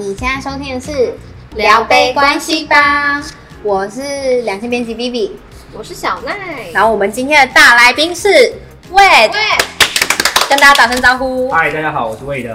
你现在收听的是聊杯关系吧，我是两性编辑 Vivi，我是小奈，然后我们今天的大来宾是 Wade，跟大家打声招呼。嗨，大家好，我是 Wade。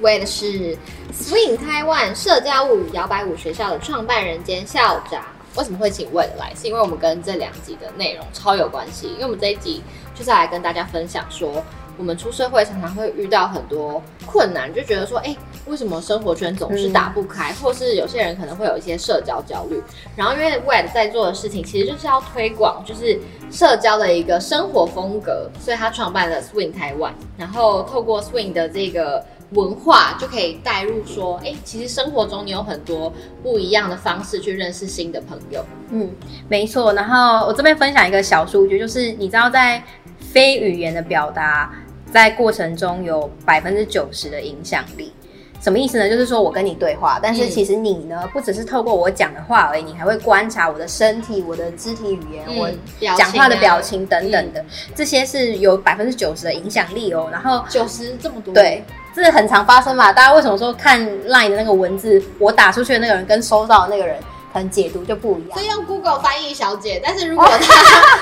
Wade 是 Swing Taiwan 社交物语摇摆舞学校的创办人兼校长。为什么会请 Wade 来？是因为我们跟这两集的内容超有关系，因为我们这一集就是来跟大家分享说。我们出社会常常会遇到很多困难，就觉得说，哎，为什么生活圈总是打不开？嗯、或是有些人可能会有一些社交焦虑。然后，因为 Wade 在做的事情其实就是要推广，就是社交的一个生活风格，所以他创办了 Swing Taiwan。然后，透过 Swing 的这个文化，就可以带入说，哎，其实生活中你有很多不一样的方式去认识新的朋友。嗯，没错。然后我这边分享一个小数据，就是你知道在非语言的表达。在过程中有百分之九十的影响力，什么意思呢？就是说我跟你对话，但是其实你呢，不只是透过我讲的话而已，你还会观察我的身体、我的肢体语言、嗯、我讲话的表情等等的，嗯、这些是有百分之九十的影响力哦。然后九十这么多，对，这是很常发生嘛？大家为什么说看 LINE 的那个文字，我打出去的那个人跟收到的那个人？可能解读就不一样，所以用 Google 翻译小姐，但是如果她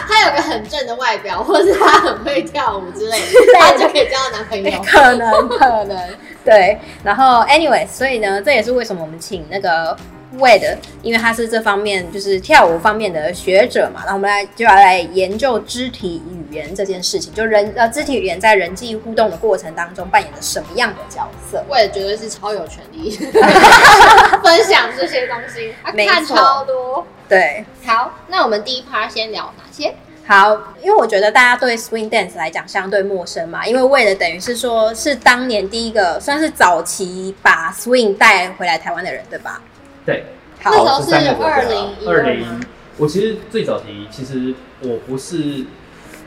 她有个很正的外表，或是她很会跳舞之类的，她就可以交到男朋友。可能可能对，然后 anyway，所以呢，这也是为什么我们请那个。Wade，因为他是这方面就是跳舞方面的学者嘛，然后我们来就要来研究肢体语言这件事情，就人呃肢体语言在人际互动的过程当中扮演了什么样的角色？Wade 绝对是超有权利 分享这些东西，他看超多。对，好，那我们第一 part 先聊哪些？好，因为我觉得大家对 Swing Dance 来讲相对陌生嘛，因为 Wade 等于是说是当年第一个算是早期把 Swing 带回来台湾的人，对吧？对，好，那时候是二零二零。我其实最早期，其实我不是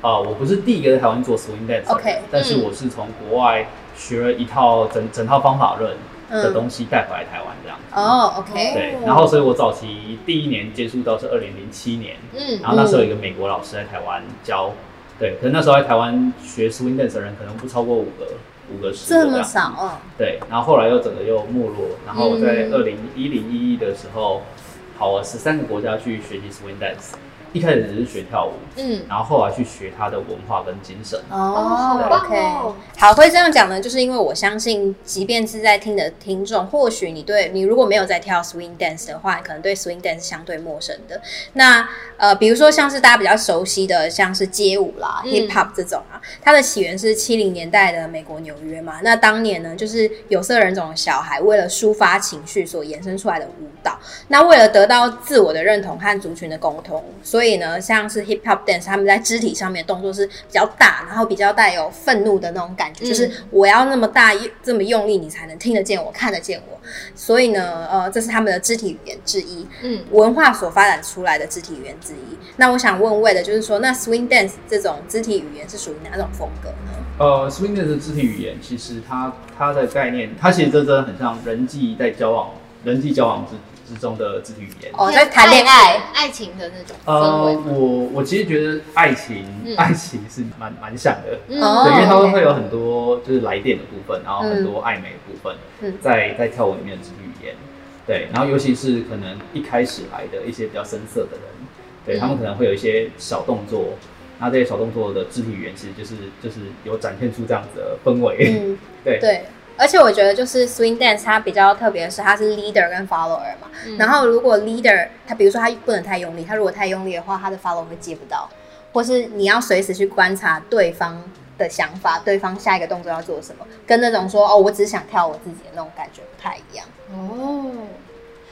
啊、呃，我不是第一个在台湾做 swing dance，OK，、okay, 但是我是从国外学了一套整整套方法论的东西带回来台湾这样子。哦，OK，对，然后所以我早期第一年接触到是二零零七年，嗯，然后那时候有一个美国老师在台湾教，对，可是那时候在台湾学 swing dance 的人可能不超过五个。五个十这，这么少哦，对，然后后来又整个又没落，然后我在二零一零一一的时候，跑了十三个国家去学习 swing dance。一开始只是学跳舞，嗯，然后后来去学他的文化跟精神。哦，OK，好，会这样讲呢，就是因为我相信，即便是在听的听众，或许你对你如果没有在跳 swing dance 的话，可能对 swing dance 相对陌生的。那呃，比如说像是大家比较熟悉的，像是街舞啦、嗯、hip hop 这种啊，它的起源是七零年代的美国纽约嘛。那当年呢，就是有色人种的小孩为了抒发情绪所衍生出来的舞蹈。那为了得到自我的认同和族群的沟通，所以所以呢，像是 hip hop dance，他们在肢体上面动作是比较大，然后比较带有愤怒的那种感觉，嗯、就是我要那么大这么用力，你才能听得见我，看得见我。所以呢，呃，这是他们的肢体语言之一，嗯，文化所发展出来的肢体语言之一。那我想问 Wade 的就是说，那 swing dance 这种肢体语言是属于哪种风格呢？呃，swing dance 的肢体语言其实它它的概念，它其实真的很像人际在交往，人际交往之。之中的肢体语言。哦，在谈恋爱、爱情的那种呃，我我其实觉得爱情，嗯、爱情是蛮蛮像的，嗯、对，因为它会会有很多就是来电的部分，然后很多暧昧的部分，嗯、在在跳舞里面的肢体语言，对，然后尤其是可能一开始来的一些比较深色的人，对，他们可能会有一些小动作，那这些小动作的肢体语言其实就是就是有展现出这样子的氛围，嗯，对。对。而且我觉得，就是 swing dance 它比较特别的是，它是 leader 跟 follower 嘛。嗯、然后如果 leader 他比如说他不能太用力，他如果太用力的话，他的 follower 会接不到，或是你要随时去观察对方的想法，对方下一个动作要做什么，跟那种说哦，我只想跳我自己的那种感觉不太一样哦。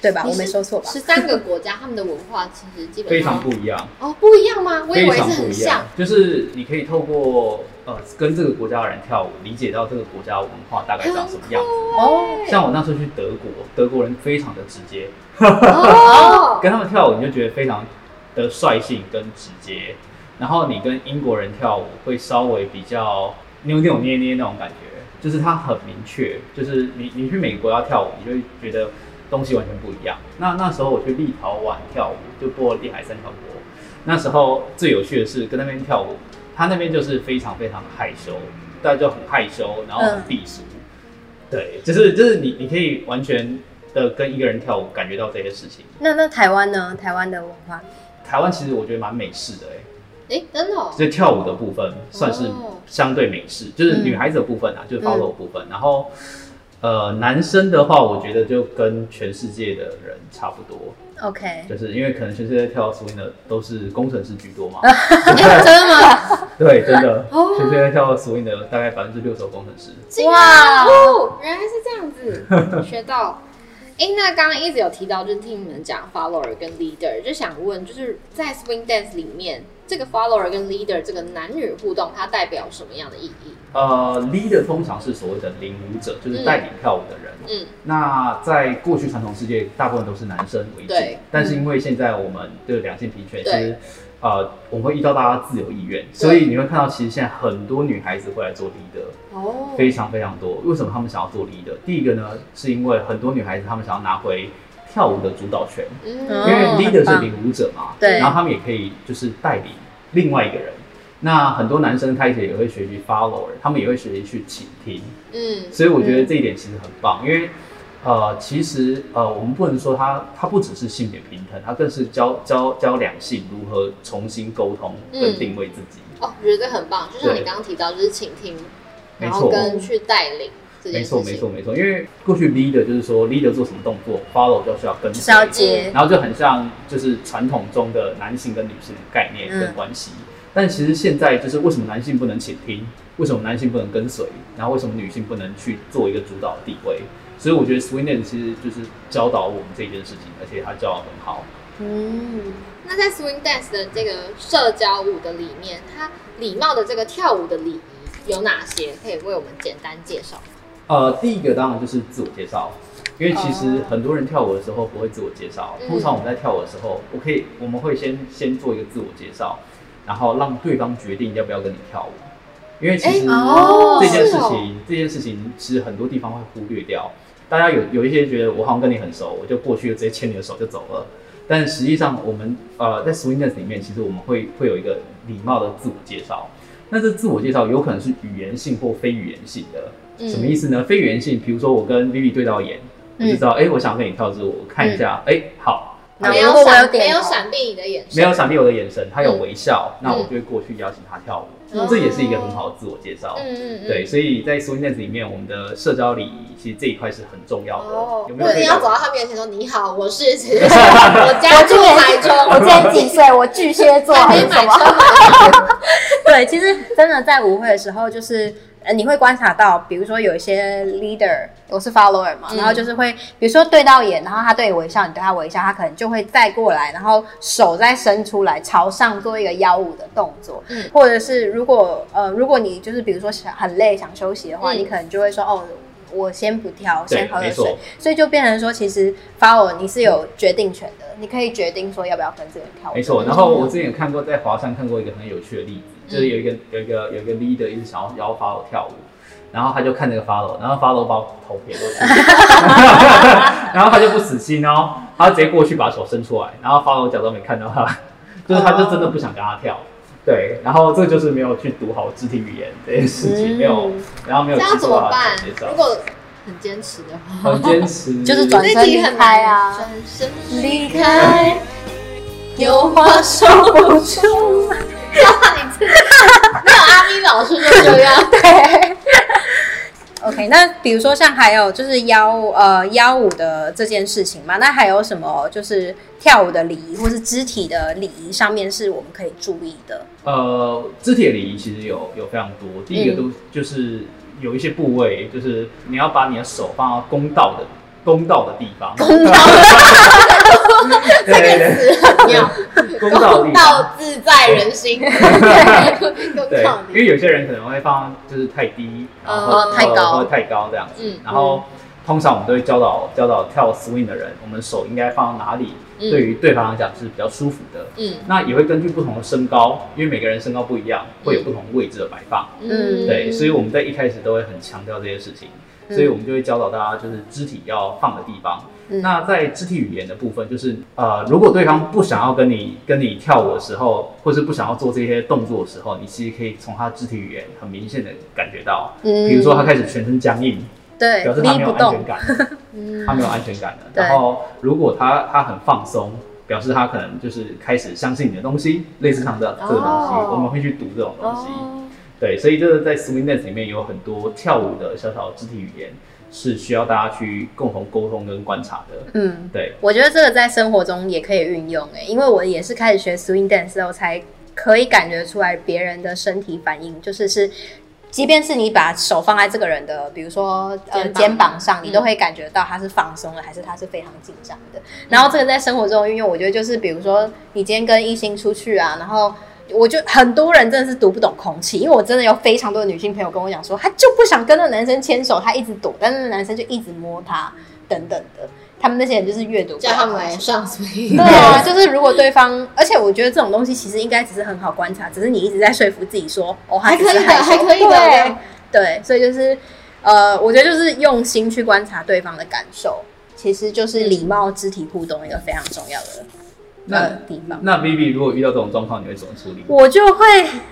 对吧？我没说错吧？十三个国家，他们的文化其实基本上非常不一样哦，不一样吗？我以为是很像。就是你可以透过呃跟这个国家的人跳舞，理解到这个国家文化大概长什么样子哦。像我那时候去德国，德国人非常的直接，哦，跟他们跳舞你就觉得非常的率性跟直接。然后你跟英国人跳舞会稍微比较扭扭捏捏那种感觉，就是他很明确，就是你你去每个国要跳舞，你就会觉得。东西完全不一样。那那时候我去立陶宛跳舞，就波罗的海三小国。那时候最有趣的是跟那边跳舞，他那边就是非常非常害羞，大家就很害羞，然后很避俗。嗯、对，就是就是你你可以完全的跟一个人跳舞，感觉到这些事情。那那台湾呢？台湾的文化？台湾其实我觉得蛮美式的哎、欸，哎，真的、哦，所以跳舞的部分算是相对美式，哦、就是女孩子的部分啊，嗯、就是 follow 部分，然后。呃，男生的话，我觉得就跟全世界的人差不多。OK，就是因为可能全世界跳 swing 的都是工程师居多嘛。真的吗？对，真的。全世界跳 swing 的大概百分之六十工程师。哇哦，原来是这样子，学到。哎、欸，那刚刚一直有提到，就是听你们讲 follower 跟 leader，就想问，就是在 swing dance 里面，这个 follower 跟 leader 这个男女互动，它代表什么样的意义？呃，leader 通常是所谓的领舞者，就是带领跳舞的人。嗯，那在过去传统世界，大部分都是男生为主。但是因为现在我们的两性平权，其实呃，我们会依照大家自由意愿，所以你会看到，其实现在很多女孩子会来做 leader，哦，非常非常多。为什么他们想要做 leader？第一个呢，是因为很多女孩子她们想要拿回跳舞的主导权，嗯，因为 leader 是领舞者嘛，对，然后他们也可以就是带领另外一个人。那很多男生开始也会学习 follower，他们也会学习去倾听，嗯，所以我觉得这一点其实很棒，因为呃，其实呃，我们不能说他他不只是性别平等，他更是教教教两性如何重新沟通跟定位自己。哦，我觉得这很棒，就像你刚刚提到，就是倾听，然后跟去带领。没错，没错，没错。因为过去 leader 就是说 leader 做什么动作，follow 就需要跟随接，然后就很像就是传统中的男性跟女性的概念跟关系。但其实现在就是为什么男性不能倾听？为什么男性不能跟随？然后为什么女性不能去做一个主导的地位？所以我觉得 swing dance 其实就是教导我们这件事情，而且他教的很好。嗯，那在 swing dance 的这个社交舞的里面，它礼貌的这个跳舞的礼仪有哪些？可以为我们简单介绍？呃，第一个当然就是自我介绍，因为其实很多人跳舞的时候不会自我介绍。通常我们在跳舞的时候，我可以我们会先先做一个自我介绍。然后让对方决定要不要跟你跳舞，因为其实这件事情，这件事情其实很多地方会忽略掉。大家有有一些觉得我好像跟你很熟，我就过去就直接牵你的手就走了。但实际上，我们呃在 swing dance 里面，其实我们会会有一个礼貌的自我介绍。那这自我介绍有可能是语言性或非语言性的。什么意思呢？非语言性，比如说我跟 Vivi 对到眼，我就知道，哎，我想跟你跳支舞，我看一下，哎，好。没有闪，没有闪避你的眼神，没有闪避我的眼神，他有微笑，那我就会过去邀请他跳舞，这也是一个很好的自我介绍。嗯嗯对，所以在 swing dance 里面，我们的社交礼仪其实这一块是很重要的。哦，有没有？你要走到他面前说：“你好，我是谁？我家住台中，我今年几岁？我巨蟹座，还是什么？” 对，其实真的在舞会的时候，就是。呃，你会观察到，比如说有一些 leader，我是 follower 嘛，嗯、然后就是会，比如说对到眼，然后他对你微笑，你对他微笑，他可能就会再过来，然后手再伸出来，朝上做一个腰舞的动作。嗯，或者是如果呃，如果你就是比如说想很累想休息的话，嗯、你可能就会说哦。我先不跳，先喝个水，所以就变成说，其实 follow 你是有决定权的，你可以决定说要不要跟这个人跳舞。没错，然后我之前有看过，在华山看过一个很有趣的例子，就是有一个有一个有一个 leader 一直想要邀 follow 跳舞，然后他就看那个 follow，然后 follow 把头撇过去，然后他就不死心哦，他直接过去把手伸出来，然后 follow 假装没看到他，就是他就真的不想跟他跳。对，然后这就是没有去读好肢体语言这件事情，没有，然后没有。这样怎么办？如果很坚持的话，很坚持，就是转身离开啊，转身离开，有话说不出。你自己，没有阿咪老师就这样。对。OK，那比如说像还有就是邀呃邀舞的这件事情嘛，那还有什么就是跳舞的礼仪或是肢体的礼仪上面是我们可以注意的？呃，肢体的礼仪其实有有非常多，第一个都就是有一些部位，就是你要把你的手放到公道的。公道的地方，公道，这个词很妙。公道，公道自在人心。对，因为有些人可能会放就是太低，然后太高，或太高这样子。然后通常我们都会教导教导跳 swing 的人，我们手应该放到哪里，对于对方来讲是比较舒服的。嗯，那也会根据不同的身高，因为每个人身高不一样，会有不同位置的摆放。嗯，对，所以我们在一开始都会很强调这些事情。所以我们就会教导大家，就是肢体要放的地方。嗯、那在肢体语言的部分，就是呃，如果对方不想要跟你跟你跳舞的时候，或是不想要做这些动作的时候，你其实可以从他肢体语言很明显的感觉到。嗯，比如说他开始全身僵硬，对，表示他没有安全感，他没有安全感的。然后如果他他很放松，表示他可能就是开始相信你的东西，类似像这这个东西，我们会去读这种东西。对，所以就是在 swing dance 里面有很多跳舞的小小的肢体语言，是需要大家去共同沟通跟观察的。嗯，对，我觉得这个在生活中也可以运用诶，因为我也是开始学 swing dance 之后，才可以感觉出来别人的身体反应，就是是，即便是你把手放在这个人的，比如说呃肩膀，肩膀上，你都会感觉到他是放松的，还是他是非常紧张的。然后这个在生活中运用，我觉得就是比如说你今天跟异性出去啊，然后。我就很多人真的是读不懂空气，因为我真的有非常多的女性朋友跟我讲说，她就不想跟那个男生牵手，她一直躲，但是那男生就一直摸她等等的。他们那些人就是阅读，叫他们来上。对啊，就是如果对方，而且我觉得这种东西其实应该只是很好观察，只是你一直在说服自己说，哦，还可以的，还可以的。对，对，所以就是呃，我觉得就是用心去观察对方的感受，其实就是礼貌肢体互动一个非常重要的。那地方，那 Vivi 如果遇到这种状况，你会怎么处理？我就会，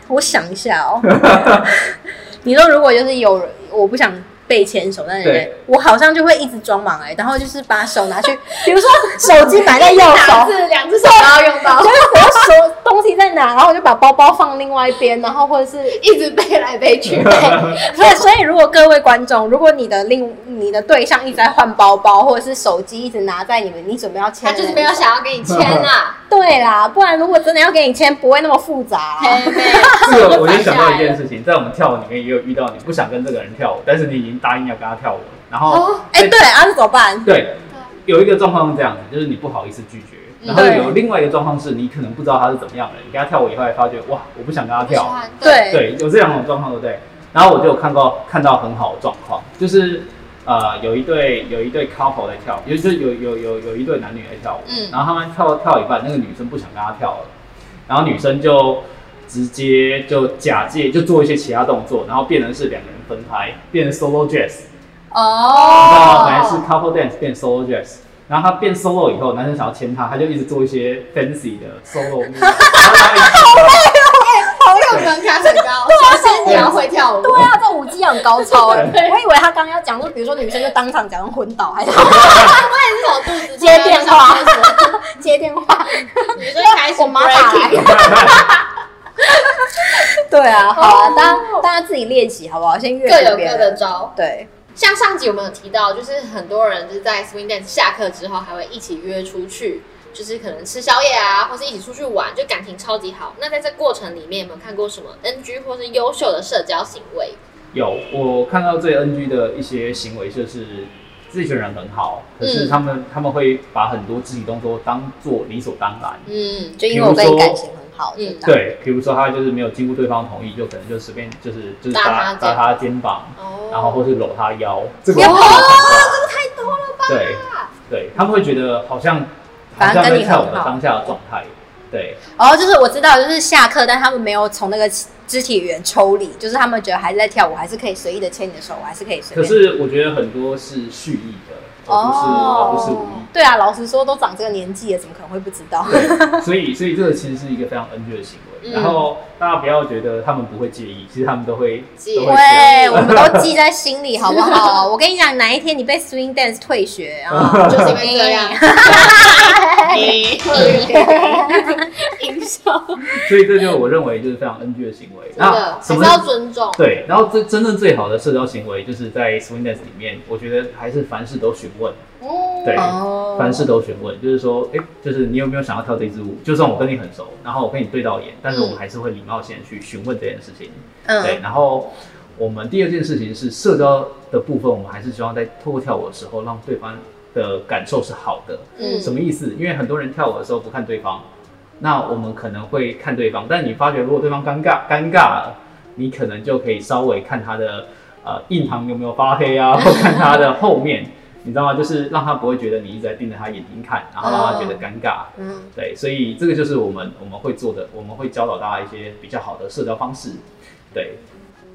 我想一下哦。你说如果就是有人，我不想。被牵手，但是我好像就会一直装忙哎，然后就是把手拿去，比如说手机摆在右手，两只手都要用到，就是我手东西在哪，然后我就把包包放另外一边，然后或者是一直背来背去。对，所以如果各位观众，如果你的另你的对象一直在换包包，或者是手机一直拿在你们，你准备要签，他就是没有想要给你签啊。对啦，不然如果真的要给你签，不会那么复杂啦。这个我就 想到一件事情，在我们跳舞里面也有遇到，你不想跟这个人跳舞，但是你已经。答应要跟他跳舞，然后哎，对，啊，那怎么办？对，有一个状况是这样的，就是你不好意思拒绝，然后有另外一个状况是你可能不知道他是怎么样的，你跟他跳舞以后，发觉哇，我不想跟他跳，对。对，有这两种状况，对不对？然后我就有看到看到很好的状况，就是呃，有一对有一对 couple 在跳，有就有有有有一对男女在跳舞，嗯，然后他们跳跳一半，那个女生不想跟他跳了，然后女生就直接就假借就做一些其他动作，然后变成是两个人。分开变 solo jazz，哦，本来是 couple dance 变 solo jazz，然后他变 solo 以后，男生想要牵他，他就一直做一些 fancy 的 solo，好累哦，好有门槛很高，首先你要会跳舞，对啊，这舞技很高超哎，我以为他刚刚要讲说，比如说女生就当场假装昏倒，还是，我也是找肚子接电话，接电话，女生开始 breaking。对啊，好啊，大家大家自己练习好不好？先各有各的招。对，像上集我们有提到，就是很多人就是在 swing dance 下课之后，还会一起约出去，就是可能吃宵夜啊，或是一起出去玩，就感情超级好。那在这过程里面，有没有看过什么 NG 或是优秀的社交行为？有，我看到最 NG 的一些行为就是，这群人很好，可是他们、嗯、他们会把很多肢体动作当做理所当然。嗯，就因为我跟你感情很。好，嗯，对，比如说他就是没有经过对方同意，就可能就随便就是就是搭搭他肩膀，然后或是搂他腰，这个这个太多了吧？对，对他们会觉得好像好像在跳舞的当下的状态，对。哦，就是我知道，就是下课，但他们没有从那个肢体语言抽离，就是他们觉得还是在跳舞，还是可以随意的牵你的手，还是可以随。可是我觉得很多是蓄意的。哦，不是，不是无意。对啊，老实说，都长这个年纪了，怎么可能会不知道？对，所以，所以这个其实是一个非常 NG 的行为。嗯、然后大家不要觉得他们不会介意，其实他们都会记，会，我们都记在心里，好不好？我跟你讲，哪一天你被 Swing Dance 退学啊，就是因为这样。影响。所以这就我认为就是非常 NG 的行为。真的，还是要尊重。对，然后真真正最好的社交行为，就是在 Swing Dance 里面，我觉得还是凡事都询问。对，凡事都询问，就是说，哎，就是你有没有想要跳这支舞？就算我跟你很熟，然后我跟你对到眼，但是我们还是会礼貌性去询问这件事情。嗯，对。然后我们第二件事情是社交的部分，我们还是希望在透过跳舞的时候，让对方的感受是好的。嗯，什么意思？因为很多人跳舞的时候不看对方，那我们可能会看对方，但你发觉如果对方尴尬尴尬了，你可能就可以稍微看他的呃印堂有没有发黑啊，或看他的后面。你知道吗？就是让他不会觉得你一直在盯着他眼睛看，然后让他觉得尴尬。嗯，对，所以这个就是我们我们会做的，我们会教导大家一些比较好的社交方式。对，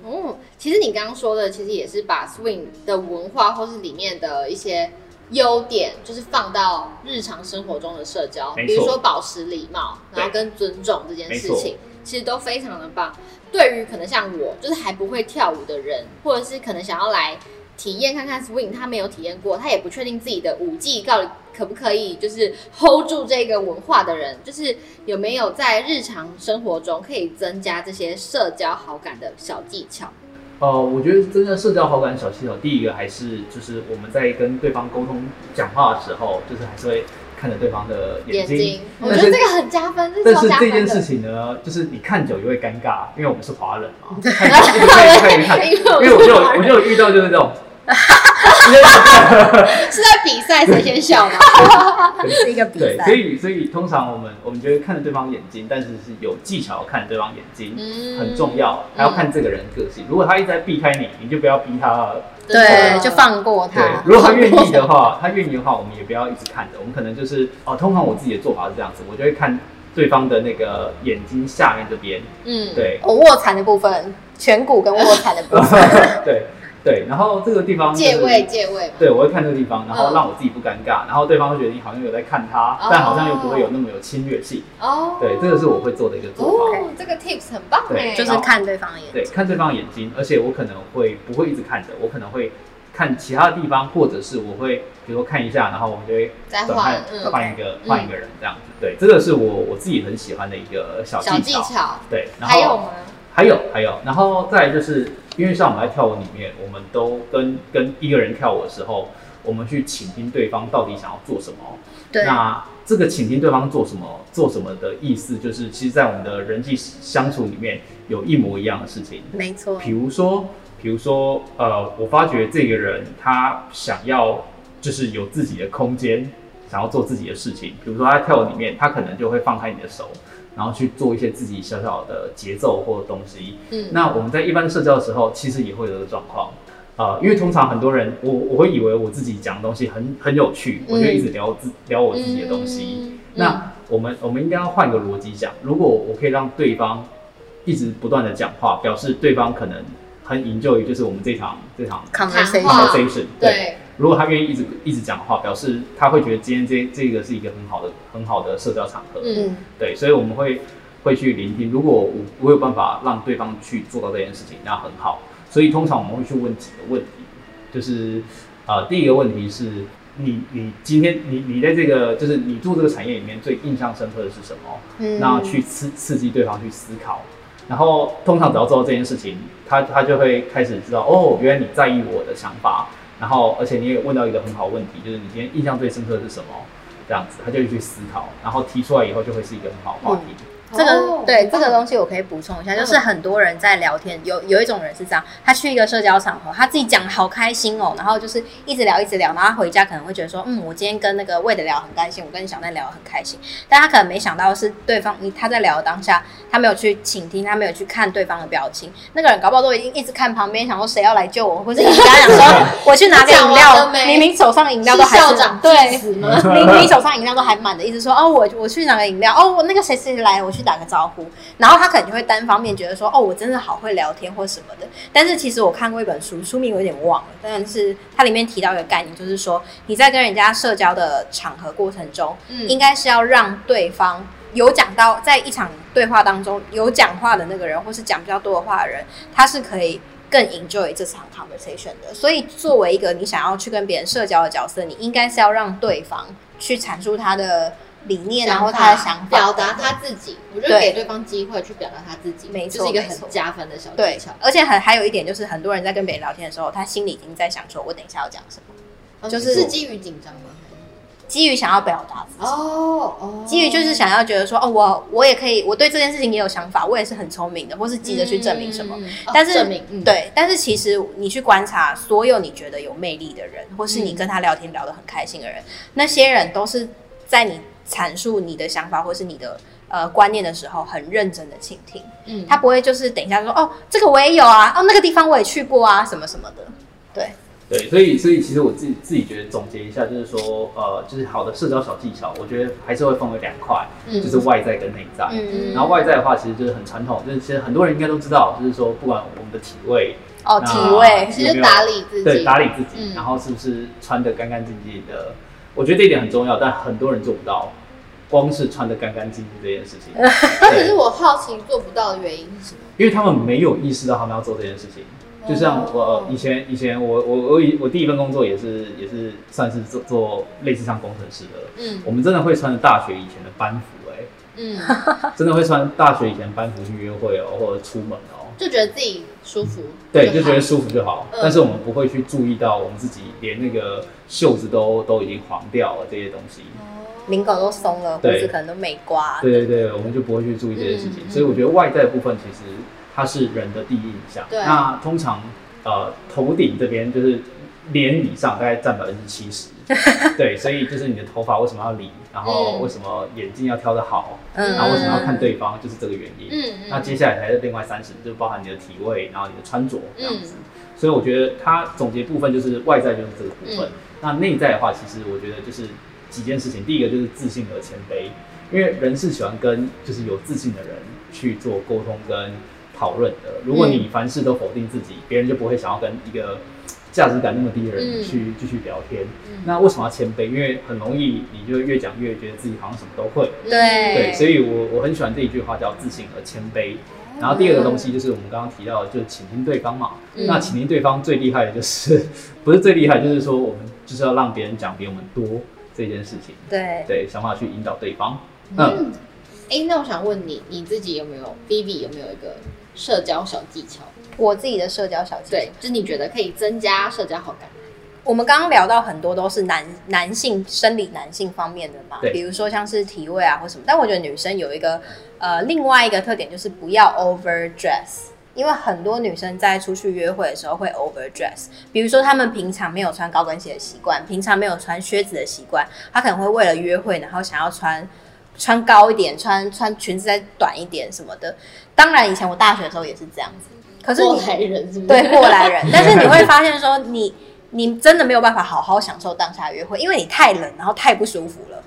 嗯，其实你刚刚说的，其实也是把 swing 的文化或是里面的一些优点，就是放到日常生活中的社交，比如说保持礼貌，然后跟尊重这件事情，其实都非常的棒。对于可能像我，就是还不会跳舞的人，或者是可能想要来。体验看看 swing，他没有体验过，他也不确定自己的舞技到底可不可以，就是 hold 住这个文化的人，就是有没有在日常生活中可以增加这些社交好感的小技巧？呃，我觉得增加社交好感小技巧，第一个还是就是我们在跟对方沟通讲话的时候，就是还是会。看着对方的眼睛，眼睛我觉得这个很加分。但是这件事情呢，就是你看久也会尴尬，因为我们是华人嘛，看一直看一直看一看，因为我就我就有遇到就是这种。是在比赛谁先笑吗？是一个比赛。所以所以通常我们我们觉得看着对方眼睛，但是是有技巧看着对方眼睛，嗯、很重要。还要看这个人个性。如果他一直在避开你，你就不要逼他。对，就放过他。如果他愿意的话，他愿意的话，我们也不要一直看着。我们可能就是哦，通常我自己的做法是这样子，我就会看对方的那个眼睛下面这边。嗯，对。我卧蚕的部分，颧骨跟卧蚕的部分。对。对，然后这个地方、就是、借位借位，对，我会看这个地方，然后让我自己不尴尬，嗯、然后对方会觉得你好像有在看他，哦、但好像又不会有那么有侵略性。哦，对，这个是我会做的一个做法。哦，这个 tips 很棒。对，就是看对方的眼睛。对，看对方的眼睛，而且我可能会不会一直看着，我可能会看其他的地方，或者是我会比如说看一下，然后我们就会再换换一个换、嗯、一个人这样子。对，这个是我我自己很喜欢的一个小技巧。小技巧。对，然后还有吗？还有还有，然后再来就是。因为像我们在跳舞里面，我们都跟跟一个人跳舞的时候，我们去倾听对方到底想要做什么。对。那这个倾听对方做什么做什么的意思，就是其实，在我们的人际相处里面，有一模一样的事情。没错。比如说，比如说，呃，我发觉这个人他想要就是有自己的空间，想要做自己的事情。比如说他在跳舞里面，他可能就会放开你的手。然后去做一些自己小小的节奏或者东西。嗯，那我们在一般社交的时候，其实也会有这个状况。呃，因为通常很多人，我我会以为我自己讲的东西很很有趣，我就一直聊自聊我自己的东西。嗯、那我们我们应该要换个逻辑讲，如果我可以让对方一直不断的讲话，表示对方可能很营救于就是我们这场这场 conversation。对。如果他愿意一直一直讲话，表示他会觉得今天这这个是一个很好的很好的社交场合。嗯，对，所以我们会会去聆听。如果我我有办法让对方去做到这件事情，那很好。所以通常我们会去问几个问题，就是呃，第一个问题是你你今天你你在这个就是你做这个产业里面最印象深刻的是什么？嗯，那去刺刺激对方去思考。然后通常只要做到这件事情，他他就会开始知道哦，原来你在意我的想法。然后，而且你也问到一个很好问题，就是你今天印象最深刻的是什么？这样子，他就会去思考，然后提出来以后，就会是一个很好的话题。这个对这个东西我可以补充一下，就是很多人在聊天，有有一种人是这样，他去一个社交场合，他自己讲的好开心哦，然后就是一直聊一直聊，然后他回家可能会觉得说，嗯，我今天跟那个魏的聊很开心，我跟小奈聊得很开心，但他可能没想到是对方，你他在聊的当下，他没有去倾听，他没有去看对方的表情，那个人搞不好都已经一直看旁边，想说谁要来救我，或者你跟他讲说 我去拿个饮料，明明手上饮料都还是，是校长对，明明手上饮料都还满的，一直说哦，我我去拿个饮料，哦，我那个谁谁来，我去打个招呼。然后他可能就会单方面觉得说，哦，我真的好会聊天或什么的。但是其实我看过一本书，书名我有点忘了，但是它里面提到一个概念，就是说你在跟人家社交的场合过程中，嗯，应该是要让对方有讲到，在一场对话当中有讲话的那个人，或是讲比较多的话的人，他是可以更 enjoy 这场 conversation 的。所以作为一个你想要去跟别人社交的角色，你应该是要让对方去阐述他的。理念，然后他的想法，表达他自己，我觉得给对方机会去表达他自己，没错，就是一个很加分的小技巧。而且还还有一点就是，很多人在跟别人聊天的时候，他心里已经在想说，我等一下要讲什么，就是是基于紧张吗？基于想要表达自己哦哦，基于就是想要觉得说，哦，我我也可以，我对这件事情也有想法，我也是很聪明的，或是急着去证明什么。但是对，但是其实你去观察所有你觉得有魅力的人，或是你跟他聊天聊得很开心的人，那些人都是在你。阐述你的想法或是你的呃观念的时候，很认真的倾听。嗯，他不会就是等一下说哦，这个我也有啊，哦，那个地方我也去过啊，什么什么的。对对，所以所以其实我自己自己觉得总结一下，就是说呃，就是好的社交小技巧，我觉得还是会分为两块，嗯、就是外在跟内在。嗯，然后外在的话，其实就是很传统，就是其实很多人应该都知道，就是说不管我们的体位哦，体味其实打理自己，对，打理自己，嗯、然后是不是穿的干干净净的？我觉得这一点很重要，但很多人做不到。光是穿的干干净净这件事情，那只是我好奇做不到的原因是什么？因为他们没有意识到他们要做这件事情。就像我以前以前我我我以我第一份工作也是也是算是做做类似像工程师的，嗯，我们真的会穿着大学以前的班服，哎，嗯，真的会穿大学以前班服去约会哦，或者出门哦，就觉得自己舒服，对，就觉得舒服就好，但是我们不会去注意到我们自己连那个袖子都都已经黄掉了这些东西，领口都松了，胡子可能都没刮，对对对，我们就不会去注意这些事情，所以我觉得外在的部分其实。它是人的第一印象。对。那通常，呃，头顶这边就是脸以上大概占百分之七十。对，所以就是你的头发为什么要理，然后为什么眼镜要挑得好，嗯，然后为什么要看对方，就是这个原因。嗯。那接下来才是另外三十，就包含你的体位，然后你的穿着这样子。所以我觉得它总结部分就是外在就是这个部分。那内在的话，其实我觉得就是几件事情。第一个就是自信和谦卑，因为人是喜欢跟就是有自信的人去做沟通跟。讨论的，如果你凡事都否定自己，别、嗯、人就不会想要跟一个价值感那么低的人去继、嗯、续聊天。嗯、那为什么要谦卑？因为很容易你就越讲越觉得自己好像什么都会。对对，所以我我很喜欢这一句话叫自信和谦卑。然后第二个东西就是我们刚刚提到的，就是倾听对方嘛。嗯、那倾听对方最厉害的就是不是最厉害，就是说我们就是要让别人讲比我们多这件事情。对对，想办法去引导对方。嗯。哎、那我想问你，你自己有没有 Vivi 有没有一个？社交小技巧，我自己的社交小技巧，对，就是你觉得可以增加社交好感。我们刚刚聊到很多都是男男性生理男性方面的嘛，对比如说像是体位啊或什么。但我觉得女生有一个呃另外一个特点就是不要 overdress，因为很多女生在出去约会的时候会 overdress，比如说她们平常没有穿高跟鞋的习惯，平常没有穿靴子的习惯，她可能会为了约会然后想要穿。穿高一点，穿穿裙子再短一点什么的。当然，以前我大学的时候也是这样子。可是过来人是不是？对，过来人。但是你会发现说你，你你真的没有办法好好享受当下约会，因为你太冷，然后太不舒服了。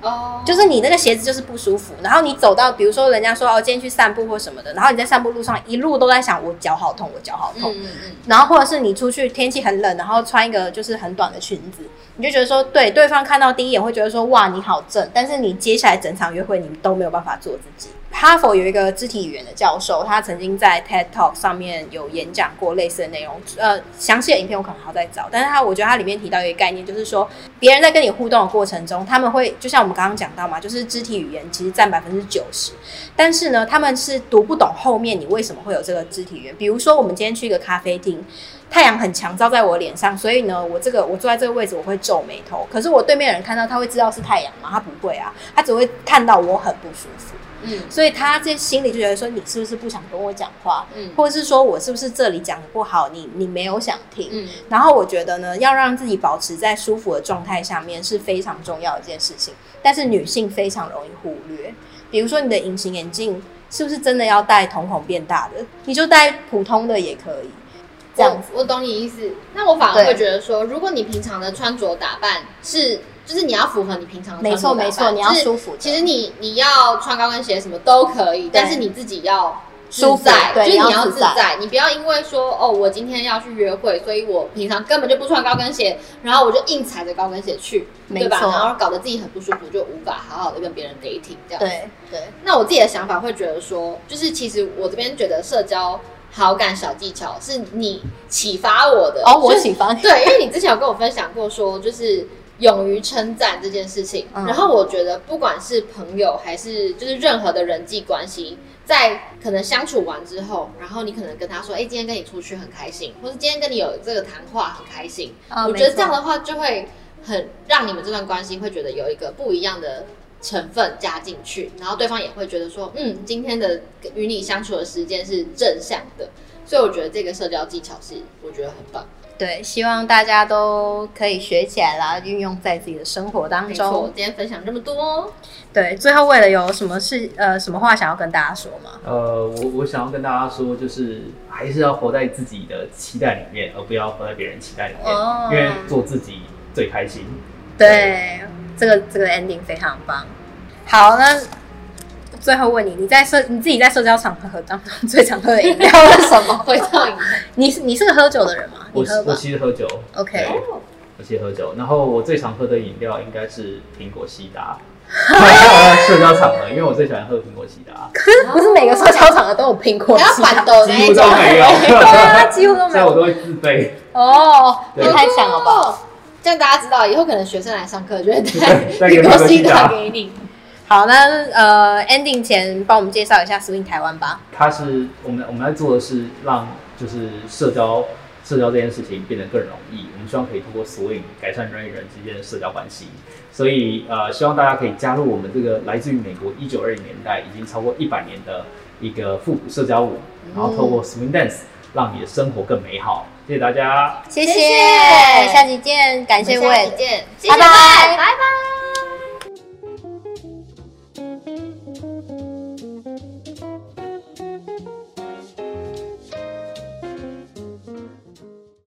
哦。Oh. 就是你那个鞋子就是不舒服，然后你走到，比如说人家说哦，今天去散步或什么的，然后你在散步路上一路都在想，我脚好痛，我脚好痛。嗯嗯。然后或者是你出去天气很冷，然后穿一个就是很短的裙子。你就觉得说，对，对方看到第一眼会觉得说，哇，你好正，但是你接下来整场约会你都没有办法做自己。哈佛有一个肢体语言的教授，他曾经在 TED Talk 上面有演讲过类似的内容。呃，详细的影片我可能还要再找，但是他我觉得他里面提到一个概念，就是说别人在跟你互动的过程中，他们会就像我们刚刚讲到嘛，就是肢体语言其实占百分之九十，但是呢，他们是读不懂后面你为什么会有这个肢体语言。比如说，我们今天去一个咖啡厅。太阳很强照在我脸上，所以呢，我这个我坐在这个位置，我会皱眉头。可是我对面的人看到，他会知道是太阳吗？他不会啊，他只会看到我很不舒服。嗯，所以他这心里就觉得说，你是不是不想跟我讲话？嗯，或者是说我是不是这里讲的不好，你你没有想听？嗯，然后我觉得呢，要让自己保持在舒服的状态下面是非常重要的一件事情。但是女性非常容易忽略，比如说你的隐形眼镜是不是真的要戴瞳孔变大的？你就戴普通的也可以。这样子，我懂你意思。那我反而会觉得说，如果你平常的穿着打扮是，就是你要符合你平常的穿着打扮，没错没错，你要舒服。其实你你要穿高跟鞋什么都可以，但是你自己要自在，就是你要自在。你不要因为说哦，我今天要去约会，所以我平常根本就不穿高跟鞋，然后我就硬踩着高跟鞋去，对吧？然后搞得自己很不舒服，就无法好好的跟别人 dating 这样。对对。那我自己的想法会觉得说，就是其实我这边觉得社交。好感小技巧是你启发我的哦，我启发你对，因为你之前有跟我分享过，说就是勇于称赞这件事情。嗯、然后我觉得，不管是朋友还是就是任何的人际关系，在可能相处完之后，然后你可能跟他说：“哎、欸，今天跟你出去很开心，或是今天跟你有这个谈话很开心。哦”我觉得这样的话就会很让你们这段关系会觉得有一个不一样的。成分加进去，然后对方也会觉得说，嗯，今天的与你相处的时间是正向的，所以我觉得这个社交技巧是我觉得很棒。对，希望大家都可以学起来啦，运用在自己的生活当中。我今天分享这么多，对，最后为了有什么事呃什么话想要跟大家说吗？呃，我我想要跟大家说，就是还是要活在自己的期待里面，而不要活在别人期待里面，哦、因为做自己最开心。对。对这个这个 ending 非常棒。好，那最后问你，你在社你自己在社交场合当中 最常喝的饮料是什么？会唱饮料？你是你是个喝酒的人吗？我我其实喝酒。OK，我其实喝酒。然后我最常喝的饮料应该是苹果西打。社交场合，因为我最喜欢喝苹果西达。可是不是每个社交场合都有苹果西达，几乎都没有，几乎都没有，所以我都会自备。哦，你太强了吧！这样大家知道，以后可能学生来上课就会带苹果西打给你。好，那呃，ending 前帮我们介绍一下 Swing 台湾吧。它是我们我们在做的是让就是社交。社交这件事情变得更容易，我们希望可以通过 Swing 改善人与人之间的社交关系。所以呃，希望大家可以加入我们这个来自于美国一九二零年代已经超过一百年的一个复古社交舞，然后透过 Swing Dance 让你的生活更美好。谢谢大家。谢谢。下期见感谢各位拜拜。拜拜。